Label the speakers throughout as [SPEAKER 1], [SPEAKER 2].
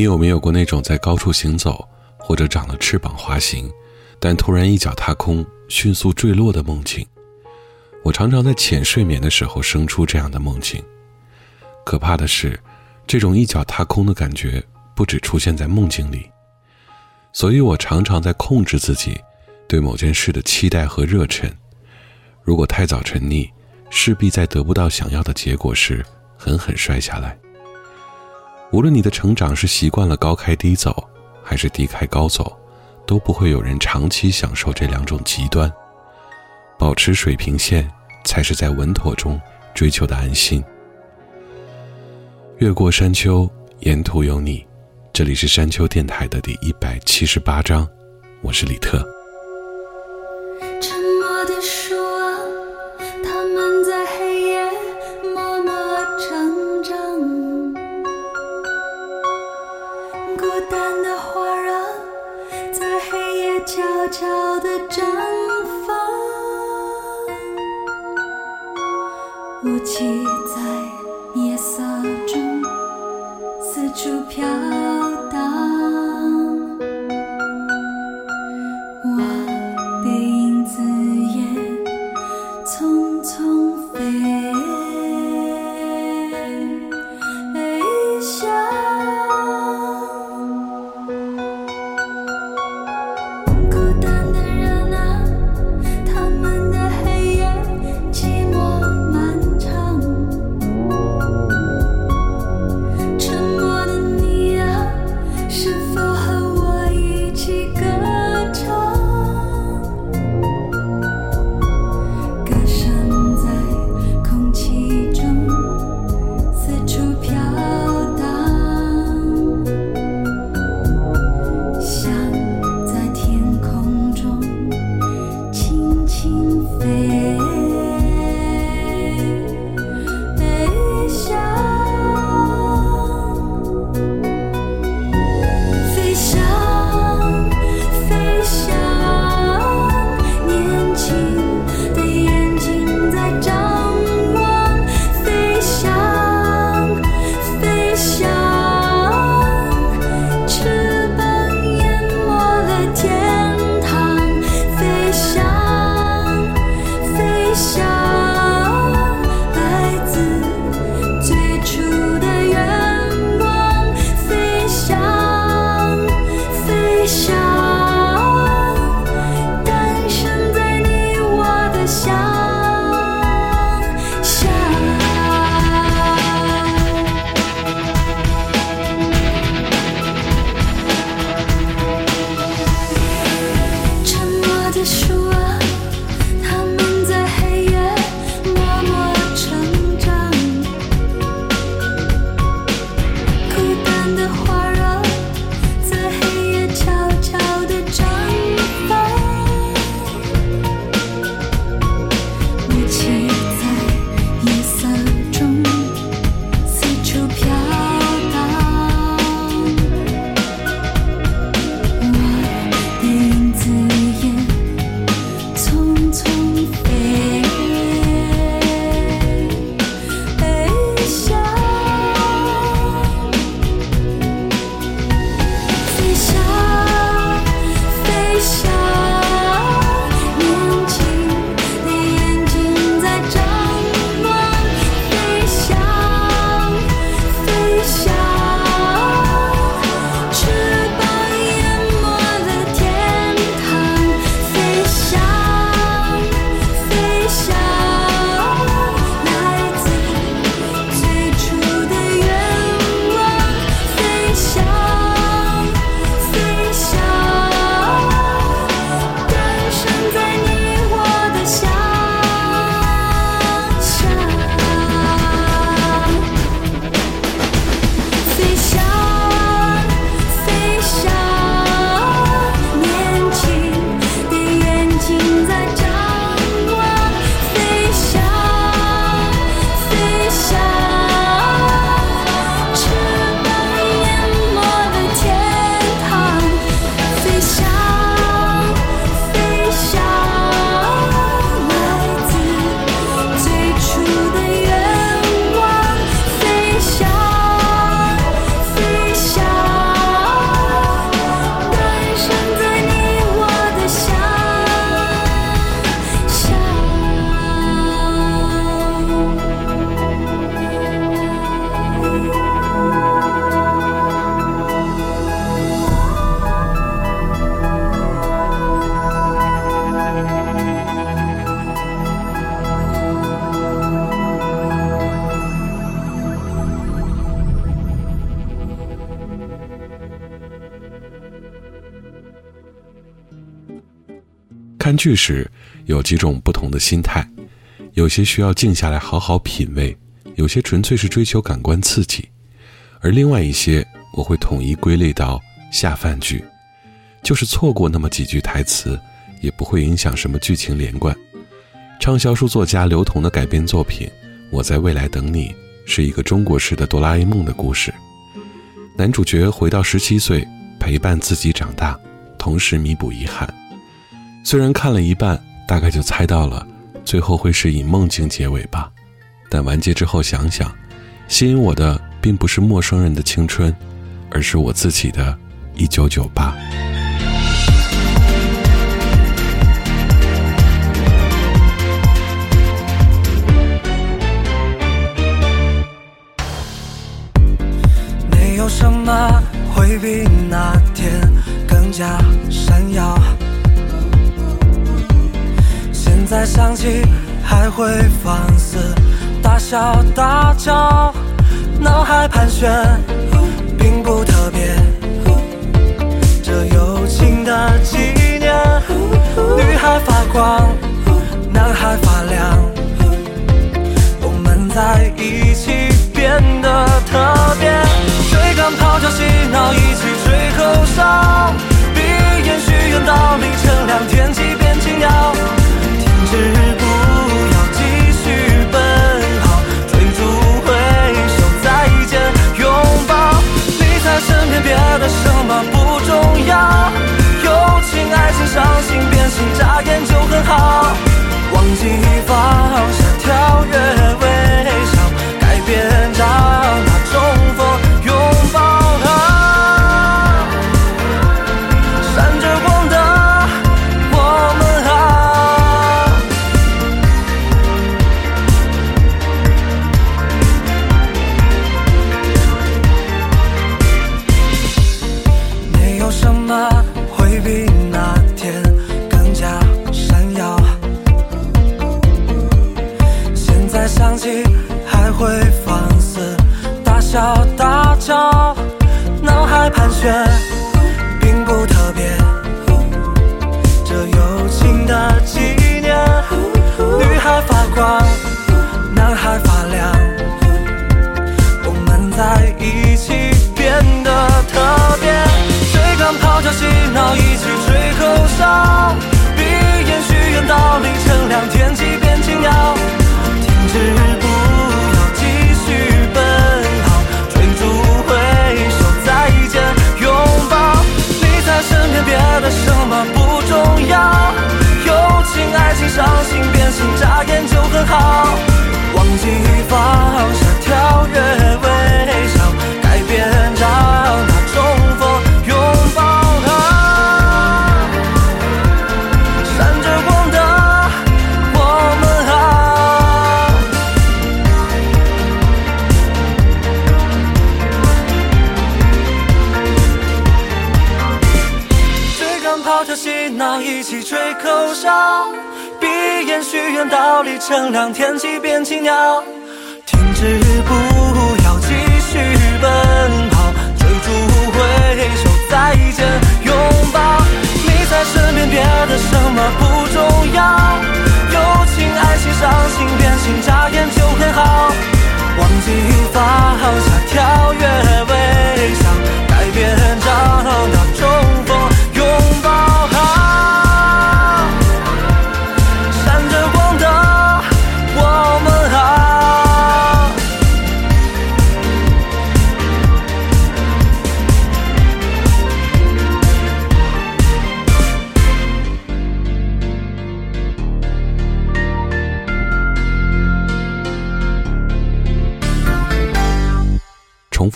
[SPEAKER 1] 你有没有过那种在高处行走，或者长了翅膀滑行，但突然一脚踏空，迅速坠落的梦境？我常常在浅睡眠的时候生出这样的梦境。可怕的是，这种一脚踏空的感觉不只出现在梦境里，所以我常常在控制自己对某件事的期待和热忱。如果太早沉溺，势必在得不到想要的结果时狠狠摔下来。无论你的成长是习惯了高开低走，还是低开高走，都不会有人长期享受这两种极端。保持水平线，才是在稳妥中追求的安心。越过山丘，沿途有你。这里是山丘电台的第一百七十八章，我是李特。
[SPEAKER 2] 雾气在夜色中四处飘
[SPEAKER 1] 看剧时有几种不同的心态，有些需要静下来好好品味，有些纯粹是追求感官刺激，而另外一些我会统一归类到下饭剧，就是错过那么几句台词，也不会影响什么剧情连贯。畅销书作家刘同的改编作品《我在未来等你》是一个中国式的哆啦 A 梦的故事，男主角回到十七岁，陪伴自己长大，同时弥补遗憾。虽然看了一半，大概就猜到了，最后会是以梦境结尾吧。但完结之后想想，吸引我的并不是陌生人的青春，而是我自己的一九九八。
[SPEAKER 3] 没有什么会比那天更加闪耀。再想起还会放肆大笑大叫，脑海盘旋，并不特别。这友情的纪念，女孩发光，男孩发亮，我们在一起变得特别。追赶、跑、跳、嬉闹，一起吹口哨，闭眼许愿，倒立乘凉，天伤心、变心，眨眼就很好。忘记放下，跳跃，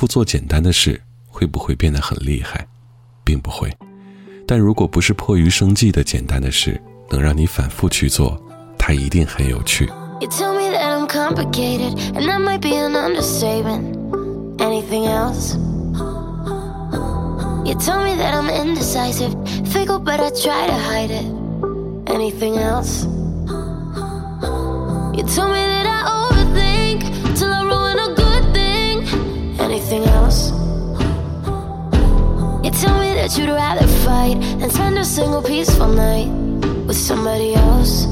[SPEAKER 1] 复做简单的事，会不会变得很厉害？并不会。但如果不是迫于生计的简单的事，能让你反复去做，它一定很有趣。
[SPEAKER 4] You tell me that I'm complicated, and that might be an understatement. Anything else? You tell me that I'm indecisive, fickle, but I try to hide it. Anything else? You tell me that I overthink Anything else? You tell me that you'd rather fight than spend a single peaceful night. with somebody else.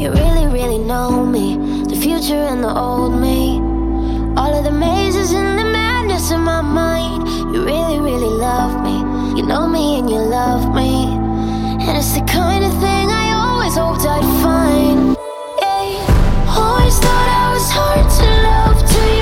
[SPEAKER 4] You really, really know me, the future and the old me. All of the mazes and the madness in my mind. You really, really love me. You know me and you love me. And it's the kind of thing I always hoped I'd find. Yeah. Always thought I was hard to love till you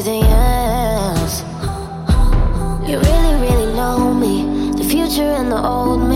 [SPEAKER 4] everything else. You really, really know me, the future and the old me.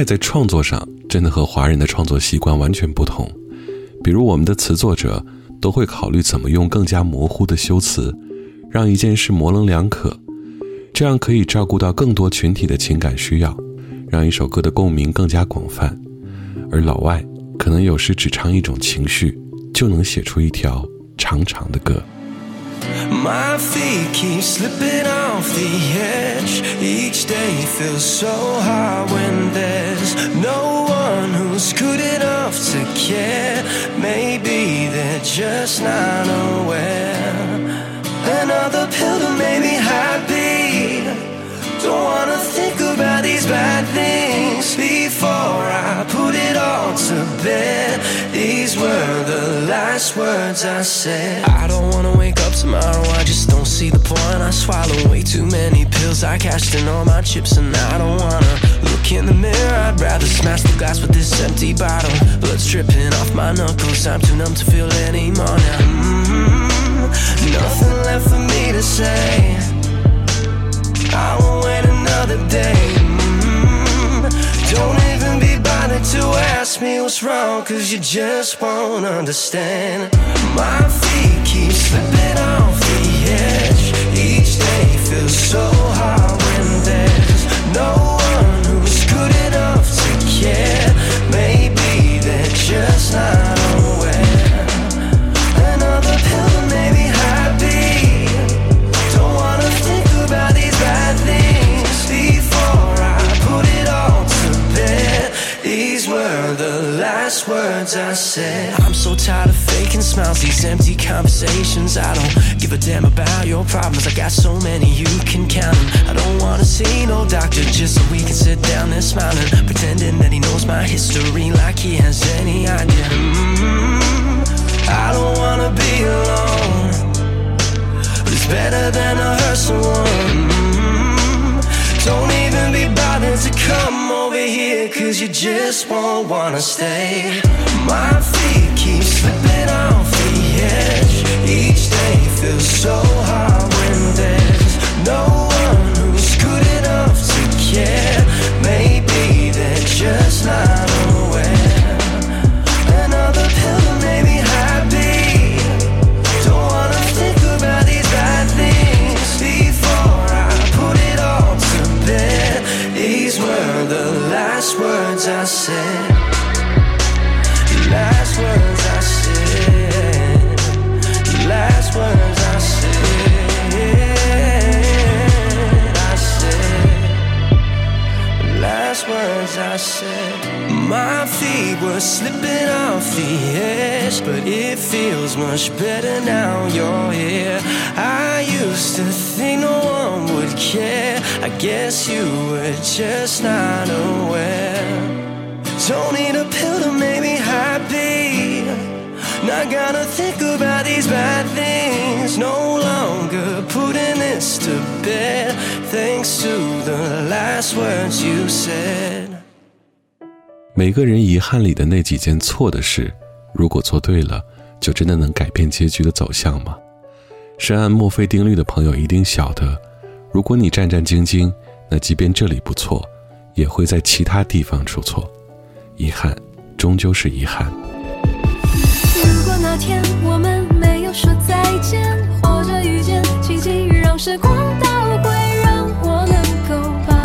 [SPEAKER 1] 外在创作上真的和华人的创作习惯完全不同。比如，我们的词作者都会考虑怎么用更加模糊的修辞，让一件事模棱两可，这样可以照顾到更多群体的情感需要，让一首歌的共鸣更加广泛。而老外可能有时只唱一种情绪，就能写出一条长长的歌。
[SPEAKER 5] My feet keep slipping off the edge. Each day feels so hard when there's no one who's good enough to care. Maybe they're just not aware. Another pill to make me happy. Don't wanna think about these bad things before I put it all to bed. These were the last words I said. I don't wanna wake up tomorrow, I just don't see the point. I swallow way too many pills, I cashed in all my chips, and I don't wanna look in the mirror. I'd rather smash the glass with this empty bottle. Blood's dripping off my knuckles, I'm too numb to feel anymore now. mm Nothing left for me to say. I won't wait another day. Mm, Don't even be bothered to ask me what's wrong, cause you just won't understand. My feet keep slipping off the edge. Each day feels so hard when there's no words I said. I'm so tired of faking smiles, these empty conversations. I don't give a damn about your problems. I got so many you can count 'em. I don't wanna see no doctor just so we can sit down there smiling, pretending that he knows my history like he has any idea. Mm, I don't wanna be alone. But it's better than to hurt someone. Mm, Don't to come over here, cause you just won't wanna stay. My feet keep slipping off the edge.
[SPEAKER 1] 每个人遗憾里的那几件错的事，如果做对了，就真的能改变结局的走向吗？深谙墨菲定律的朋友一定晓得，如果你战战兢兢，那即便这里不错，也会在其他地方出错。遗憾终究是遗憾。
[SPEAKER 6] 如果那天我们没有说再见，或者遇见奇迹，让时光倒回，让我能够把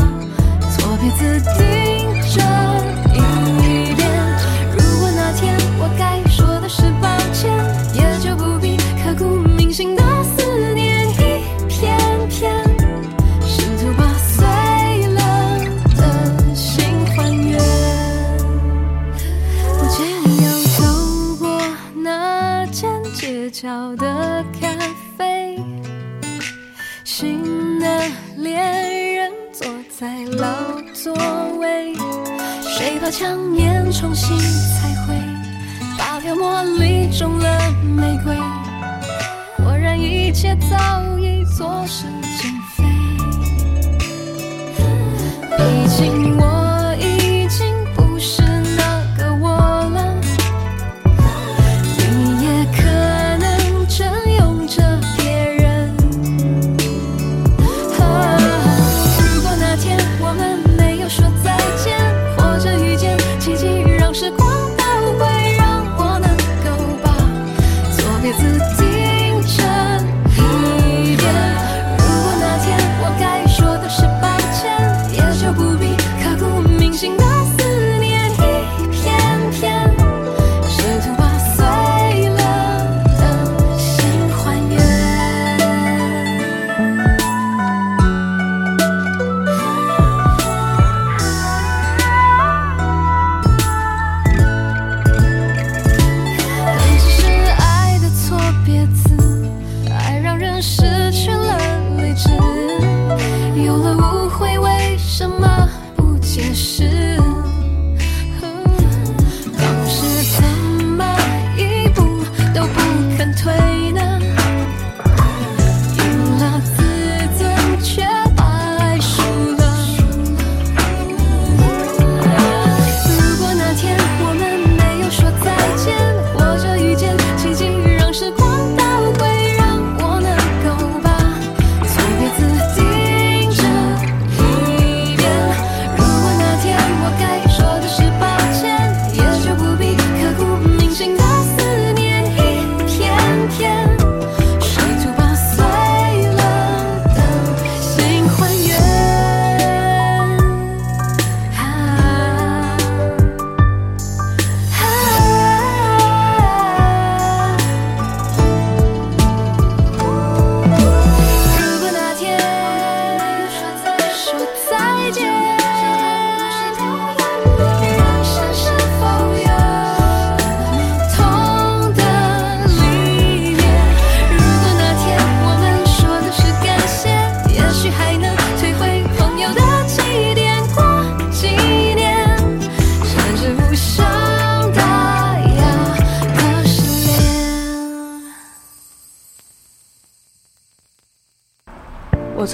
[SPEAKER 6] 错别字第。重新彩绘，大表茉莉中了玫瑰，果然一切早已作诗减肥。毕竟。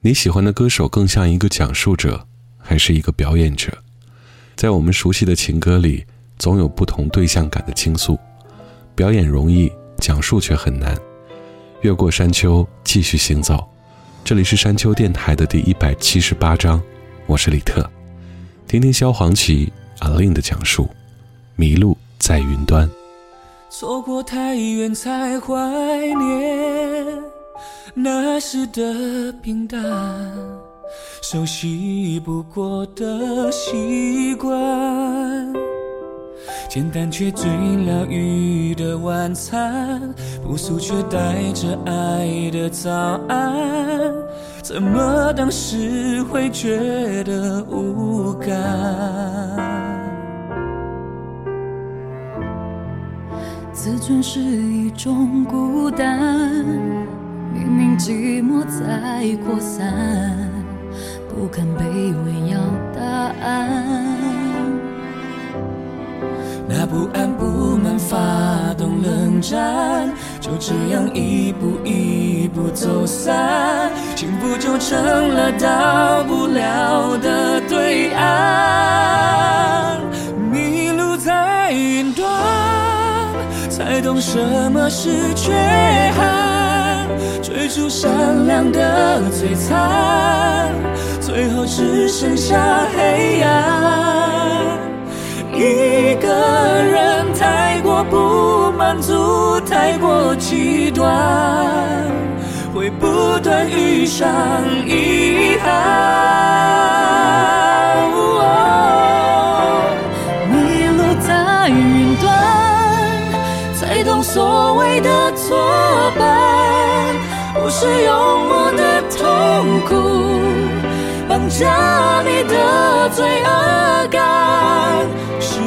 [SPEAKER 1] 你喜欢的歌手更像一个讲述者，还是一个表演者？在我们熟悉的情歌里，总有不同对象感的倾诉。表演容易，讲述却很难。越过山丘，继续行走。这里是山丘电台的第一百七十八章，我是李特。听听萧煌奇、阿令的讲述，《迷路在云端》。
[SPEAKER 7] 错过太远才怀念那时的平淡，熟悉不过的习惯，简单却最疗愈的晚餐，朴素却带着爱的早安，怎么当时会觉得无感？
[SPEAKER 2] 自尊是一种孤单，明明寂寞在扩散，不肯卑微要答案。
[SPEAKER 7] 那不安不满发动冷战，就这样一步一步走散，幸福就成了到不了的对岸。迷路在云端，才懂什么是缺憾，追逐闪亮的璀璨，最后只剩下黑暗。一个人太过不满足，太过极端，会不断遇上遗憾。
[SPEAKER 2] 绑架你的罪恶感。
[SPEAKER 7] 是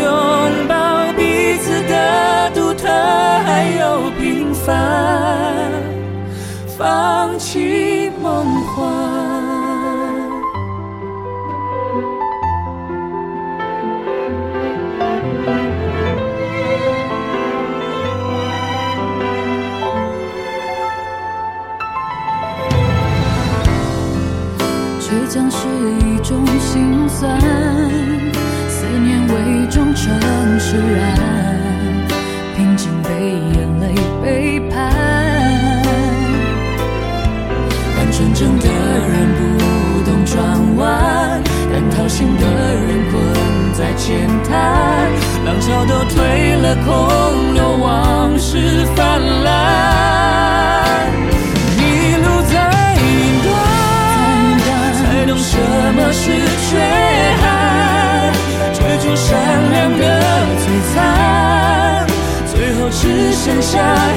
[SPEAKER 7] 拥抱彼此的独特，还有平凡，放弃梦幻。
[SPEAKER 2] 心酸，思念伪装成释然，平静被眼泪背叛。
[SPEAKER 7] 看真的人不懂转弯，看掏心的人困在浅滩，浪潮都退了，空留往事泛滥。是缺憾，追逐闪亮的璀璨，最后只剩下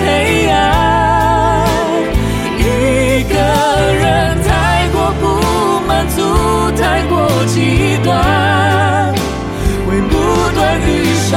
[SPEAKER 7] 黑暗。一个人太过不满足，太过极端，会不断遇上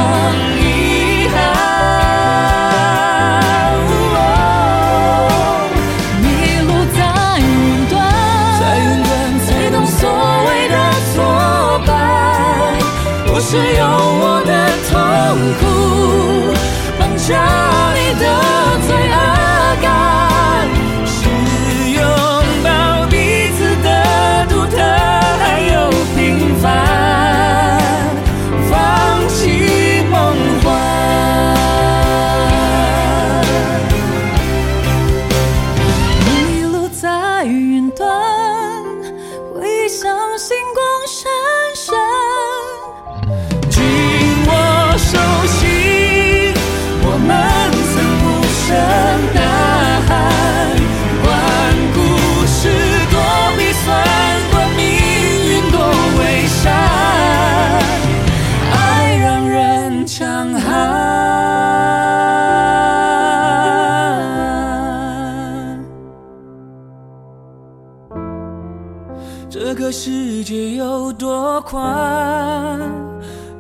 [SPEAKER 7] 宽，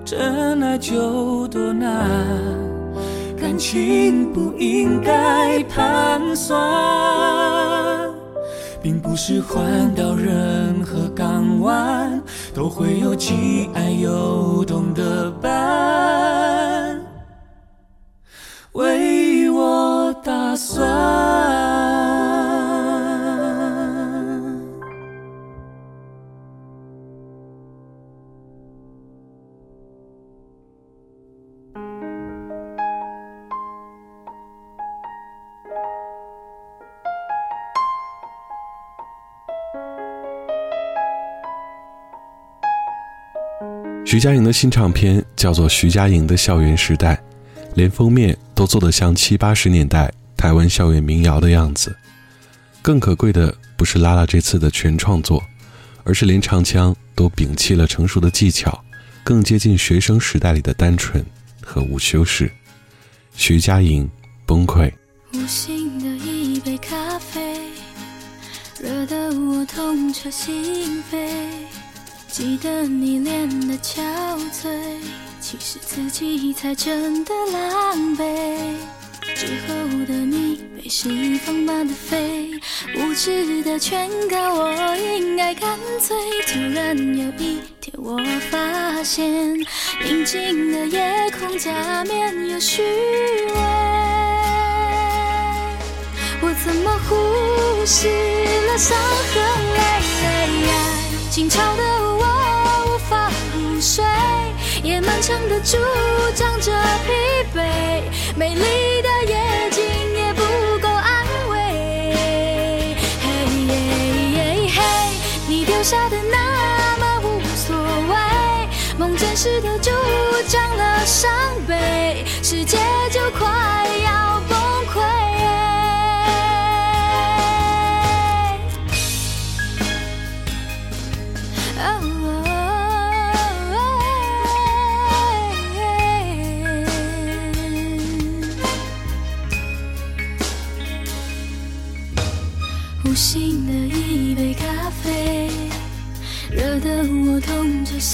[SPEAKER 7] 真爱就多难。感情不应该盘算，并不是换到任何港湾都会有既爱又懂的伴，为我打算。
[SPEAKER 1] 徐佳莹的新唱片叫做《徐佳莹的校园时代》，连封面都做得像七八十年代台湾校园民谣的样子。更可贵的不是拉拉这次的全创作，而是连唱腔都摒弃了成熟的技巧，更接近学生时代里的单纯和无修饰。徐佳莹崩溃。
[SPEAKER 8] 无心的一杯咖啡，热得我痛彻心扉。记得你练的憔悴，其实自己才真的狼狈。之后的你被释放般的飞，无知的劝告我应该干脆。突然有一天我发现，宁静的夜空假面有虚伪。我怎么忽视了伤痕累累？静悄的坚强的主张着疲惫，美丽的夜景也不够安慰。嘿嘿，你丢下的那么无所谓，梦见时的主张了伤悲，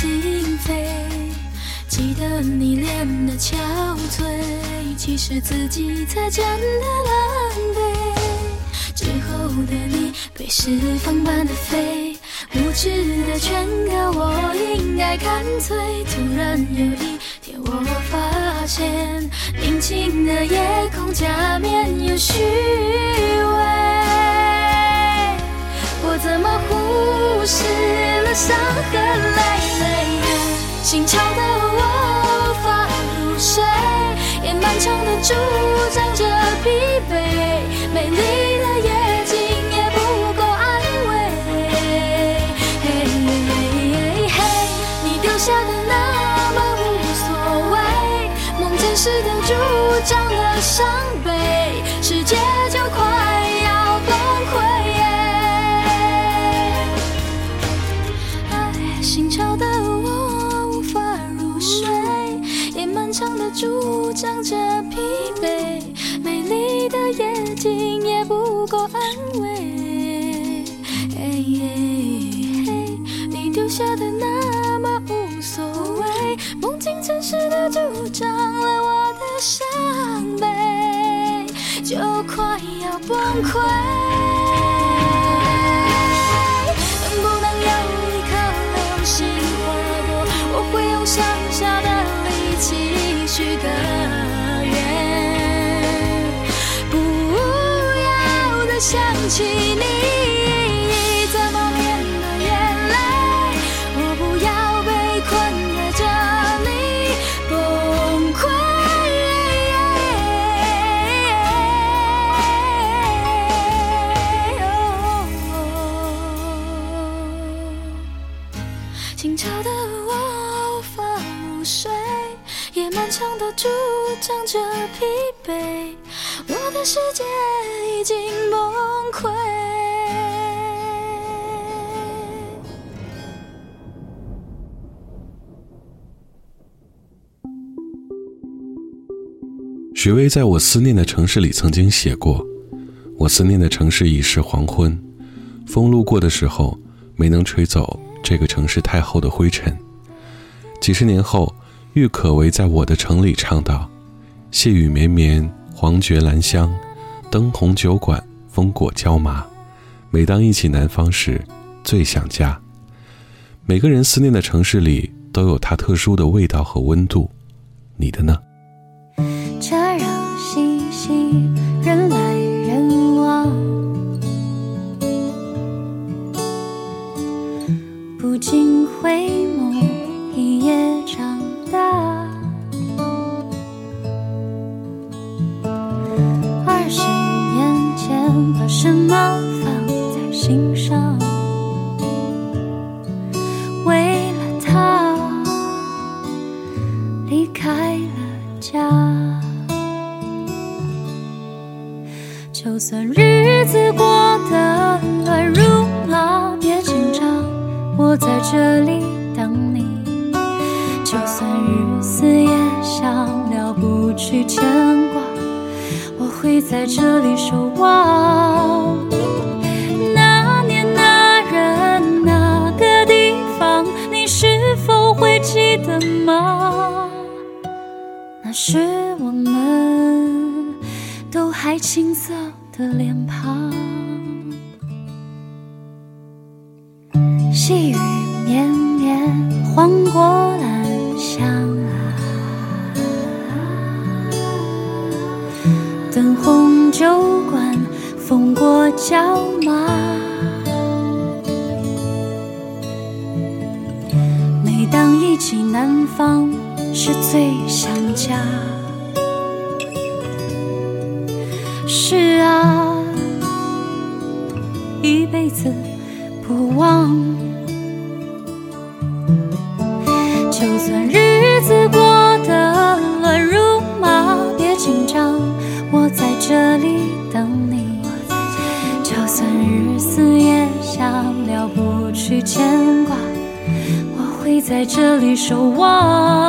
[SPEAKER 8] 心扉。记得你脸的憔悴，其实自己才真的狼狈。之后的你被释放般的飞，无知的劝告我应该干脆。突然有一天我发现，宁静的夜空假面有虚伪。我怎么忽视伤痕累累？心潮的我无法入睡，夜漫长的助长着疲惫，美丽的夜景也不够安慰。嘿嘿嘿，你丢下的那么无所谓，梦见时的助长了伤悲，藏着疲惫，美丽的夜景也不够安慰。你丢下的那么无所谓，梦境城市的主张了我的伤悲，就快要崩溃。起你。怎么面对眼泪？我不要被困在这里。崩溃。清澈的我无法入睡，夜漫长的主张着疲惫，我的世界已经崩溃。
[SPEAKER 1] 许巍在我思念的城市里曾经写过：“我思念的城市已是黄昏，风路过的时候没能吹走这个城市太厚的灰尘。”几十年后，郁可唯在我的城里唱道：“细雨绵绵，黄觉兰香，灯红酒馆，风过椒麻。每当忆起南方时，最想家。”每个人思念的城市里都有它特殊的味道和温度，你的呢？
[SPEAKER 9] 么放在心上？为了他，离开了家。就算日子过得乱如麻，别紧张，我在这里等你。就算日思夜想，了不去牵会在这里守望。那年那人那个地方，你是否会记得吗？那时我们都还青涩的脸庞，小马。每当忆起南方，是最想家。是啊，一辈子不忘。在这里守望。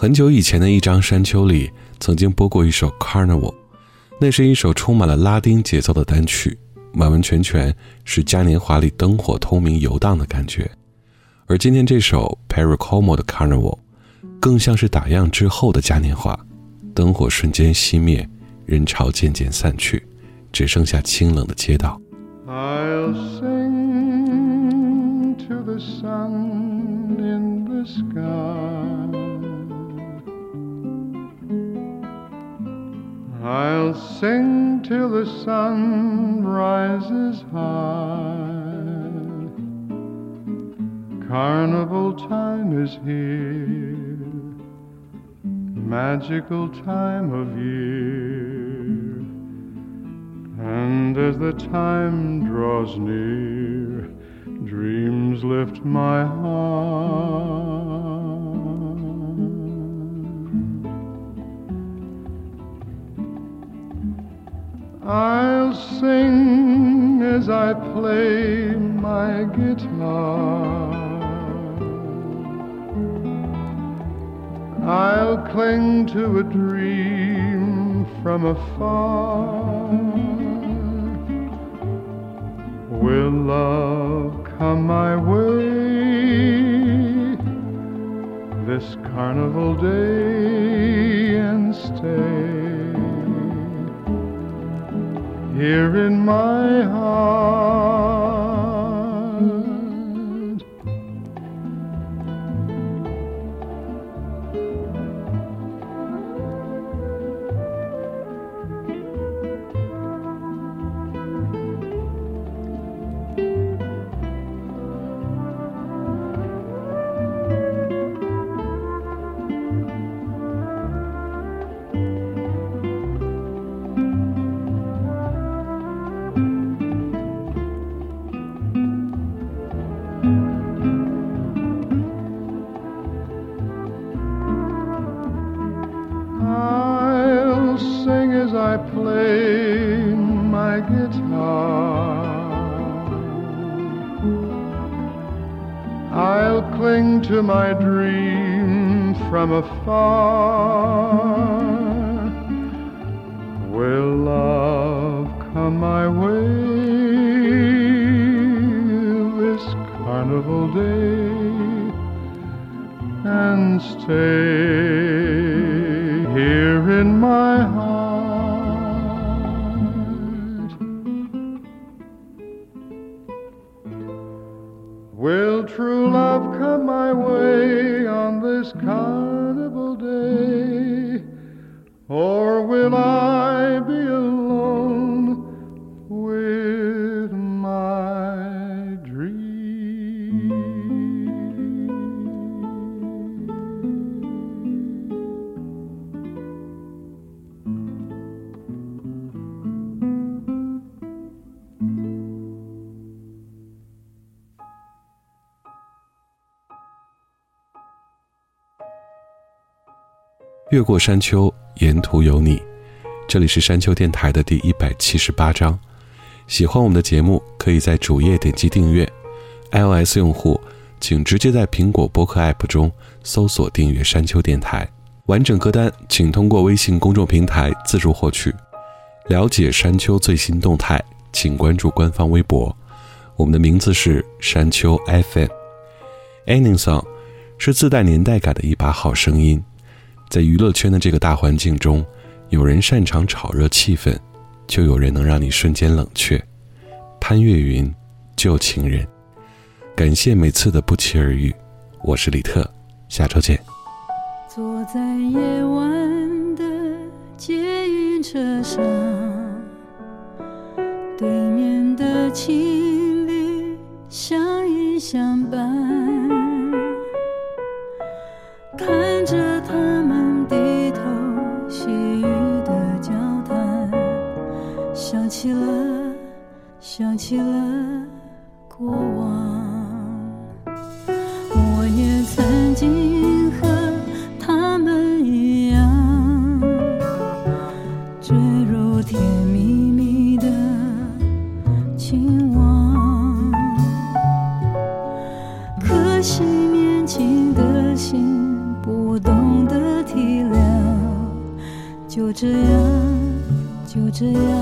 [SPEAKER 1] 很久以前的一张山丘里，曾经播过一首《Carnival》，那是一首充满了拉丁节奏的单曲，完完全全是嘉年华里灯火通明游荡的感觉。而今天这首 Perry Como 的 Carnival，更像是打烊之后的嘉年华，灯火瞬间熄灭，人潮渐渐散去，只剩下清冷的街道。
[SPEAKER 10] I'll sing to the sun in the sky. I'll sing till the sun rises high. Carnival time is here, magical time of year. And as the time draws near, dreams lift my heart. I'll sing as I play my guitar. I'll cling to a dream from afar. Will love come my way this carnival day and stay here in my heart?
[SPEAKER 1] 越过山丘，沿途有你。这里是山丘电台的第一百七十八章。喜欢我们的节目，可以在主页点击订阅。iOS 用户请直接在苹果播客 App 中搜索订阅山丘电台。完整歌单请通过微信公众平台自助获取。了解山丘最新动态，请关注官方微博。我们的名字是山丘 FM。Ending Song 是自带年代感的一把好声音。在娱乐圈的这个大环境中，有人擅长炒热气氛，就有人能让你瞬间冷却。潘越云，旧情人。感谢每次的不期而遇，我是李特，下周见。
[SPEAKER 2] 坐在夜晚的捷运车上，对面的情侣相依相伴，看着他们想起了，想起了过往。我也曾经和他们一样，坠入甜蜜蜜的情网。可惜年轻的心不懂得体谅就这样，就这样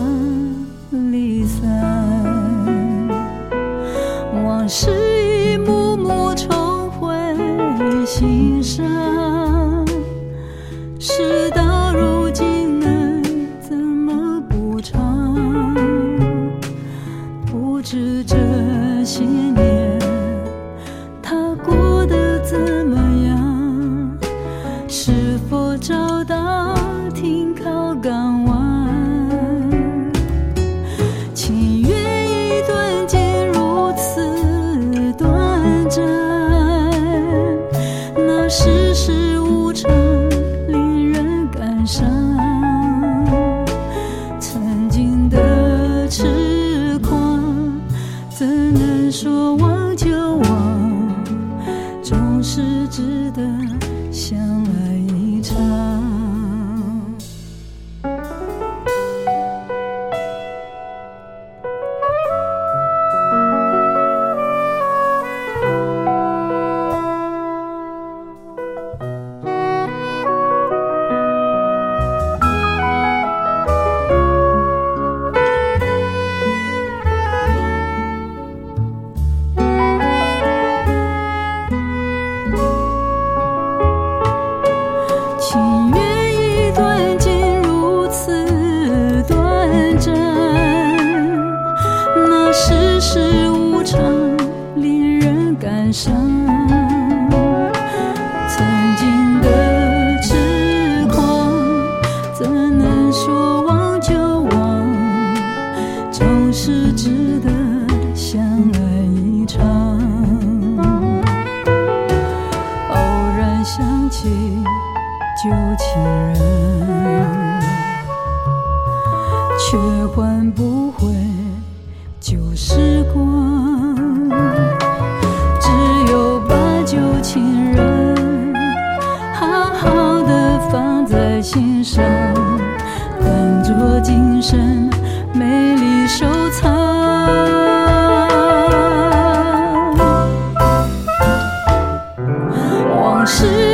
[SPEAKER 2] 是